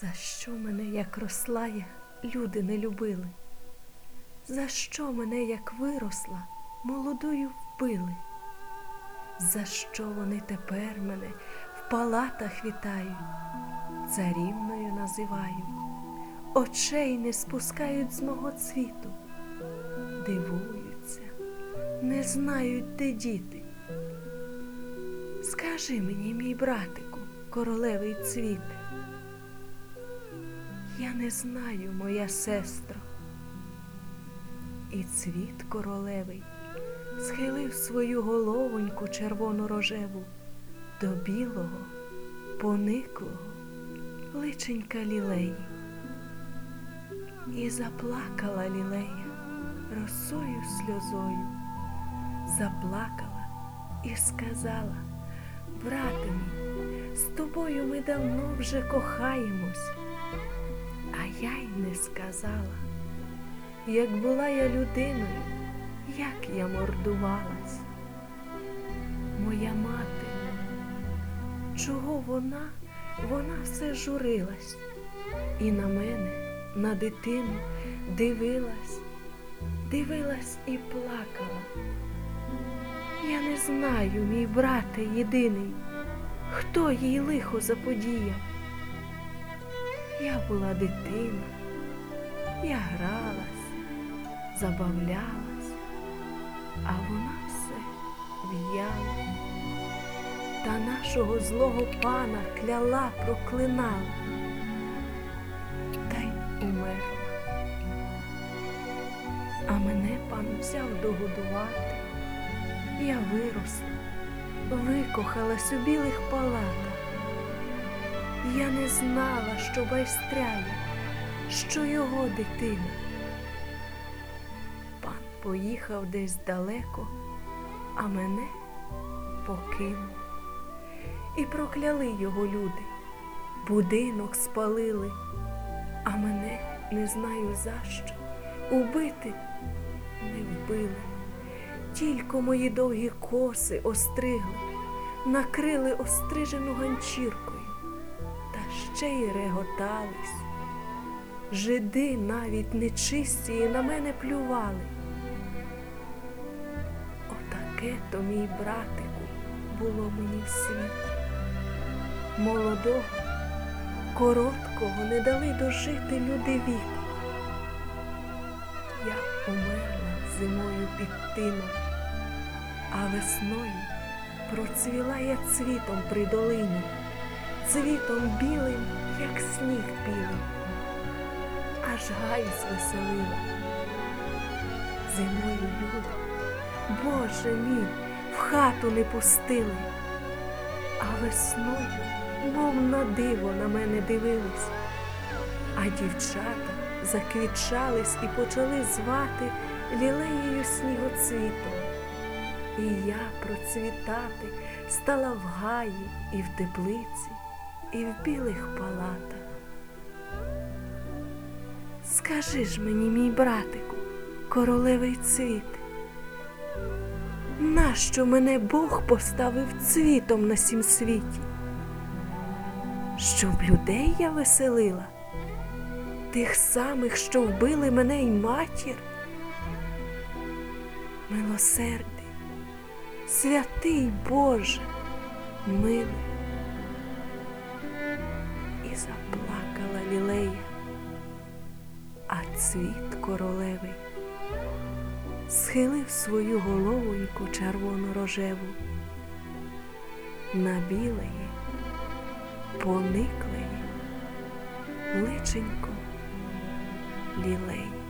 За що мене, як росла я, люди не любили? За що мене, як виросла, молодою вбили? За що вони тепер мене в палатах вітають, царівною називають, очей не спускають з мого цвіту, дивуються, не знають, де діти. Скажи мені, мій братику, королевий цвіте, я не знаю, моя сестро. І цвіт королевий схилив свою головоньку червоно рожеву до білого, пониклого личенька лілеї. І заплакала лілея росою сльозою, заплакала і сказала, брате мій, з тобою ми давно вже кохаємось. Я й не сказала, як була я людиною, як я мордувалась. Моя мати, чого вона, вона все журилась і на мене, на дитину дивилась, дивилась і плакала. Я не знаю, мій брате єдиний, хто їй лихо заподіяв. Я була дитина, я гралась, забавлялась, а вона все в'яла. Та нашого злого пана кляла, проклинала, та й умерла. А мене пан взяв догодувати. Я виросла, викохалась у білих палатах. Я не знала, що байстряє, що його дитина. Пан поїхав десь далеко, а мене покинув. І прокляли його люди, будинок спалили, а мене не знаю за що, убити не вбили. Тільки мої довгі коси остригли, накрили острижену ганчіркою ще й реготались. Жиди навіть нечисті на мене плювали. Отаке то, мій братику, було мені в світі. Молодого, короткого не дали дожити люди віку. Я умерла зимою під тином, а весною процвіла я цвітом при долині цвітом білим, як сніг білий, аж гай звеселила. Зимою люди, Боже мій, в хату не пустили, а весною, мов на диво, на мене дивились, а дівчата заквітчались і почали звати лілеєю снігоцвітом. І я процвітати стала в гаї і в теплиці і в білих палатах. Скажи ж мені, мій братику, королевий цвіт, нащо мене Бог поставив цвітом на сім світі? Щоб людей я веселила, тих самих, що вбили мене й матір? Милосердий, святий Боже, милий заплакала лілея, а цвіт королевий схилив свою головоньку червоно рожеву на білеї, пониклеї, личенько лілей.